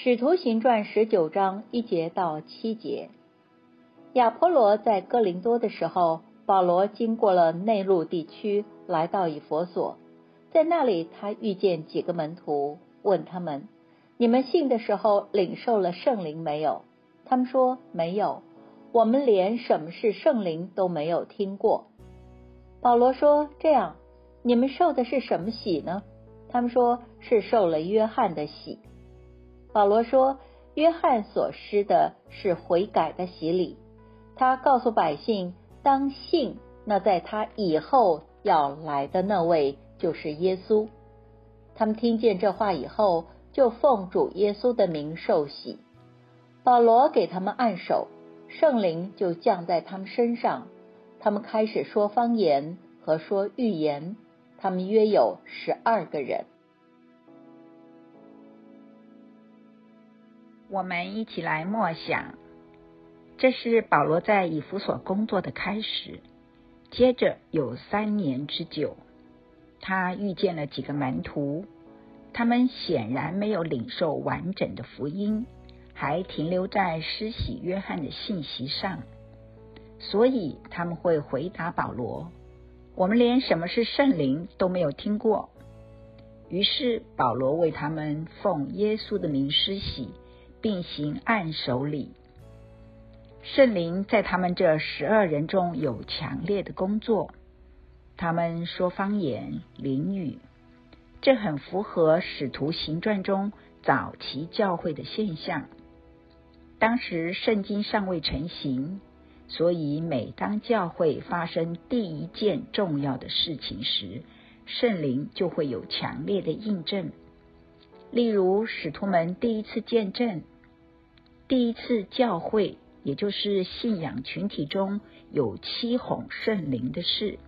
使徒行传十九章一节到七节，亚波罗在哥林多的时候，保罗经过了内陆地区，来到以佛所，在那里他遇见几个门徒，问他们：“你们信的时候领受了圣灵没有？”他们说：“没有，我们连什么是圣灵都没有听过。”保罗说：“这样，你们受的是什么洗呢？”他们说是受了约翰的洗。保罗说：“约翰所施的是悔改的洗礼，他告诉百姓当信那在他以后要来的那位就是耶稣。”他们听见这话以后，就奉主耶稣的名受洗。保罗给他们按手，圣灵就降在他们身上，他们开始说方言和说预言。他们约有十二个人。我们一起来默想，这是保罗在以弗所工作的开始。接着有三年之久，他遇见了几个门徒，他们显然没有领受完整的福音，还停留在施洗约翰的信息上，所以他们会回答保罗：“我们连什么是圣灵都没有听过。”于是保罗为他们奉耶稣的名施洗。并行按手礼，圣灵在他们这十二人中有强烈的工作。他们说方言、灵语，这很符合使徒行传中早期教会的现象。当时圣经尚未成型，所以每当教会发生第一件重要的事情时，圣灵就会有强烈的印证。例如，使徒们第一次见证，第一次教会，也就是信仰群体中有七哄圣灵的事；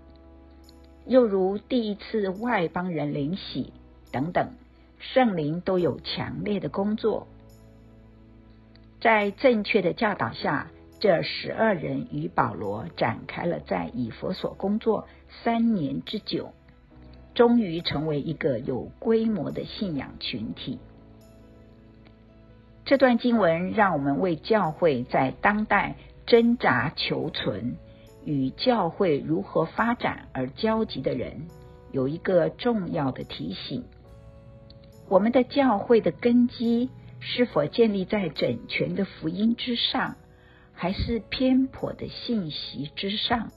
又如第一次外邦人灵洗等等，圣灵都有强烈的工作。在正确的教导下，这十二人与保罗展开了在以佛所工作三年之久。终于成为一个有规模的信仰群体。这段经文让我们为教会在当代挣扎求存与教会如何发展而焦急的人有一个重要的提醒：我们的教会的根基是否建立在整全的福音之上，还是偏颇的信息之上？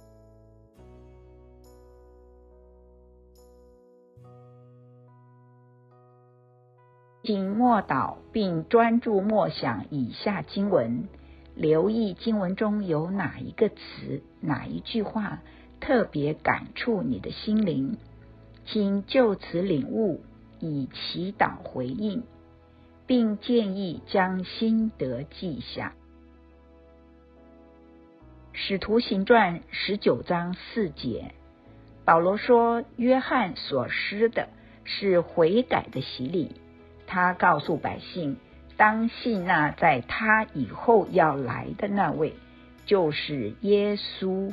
请默祷，并专注默想以下经文，留意经文中有哪一个词、哪一句话特别感触你的心灵，请就此领悟，以祈祷回应，并建议将心得记下。使徒行传十九章四节，保罗说：“约翰所施的是悔改的洗礼。”他告诉百姓，当信那在他以后要来的那位，就是耶稣。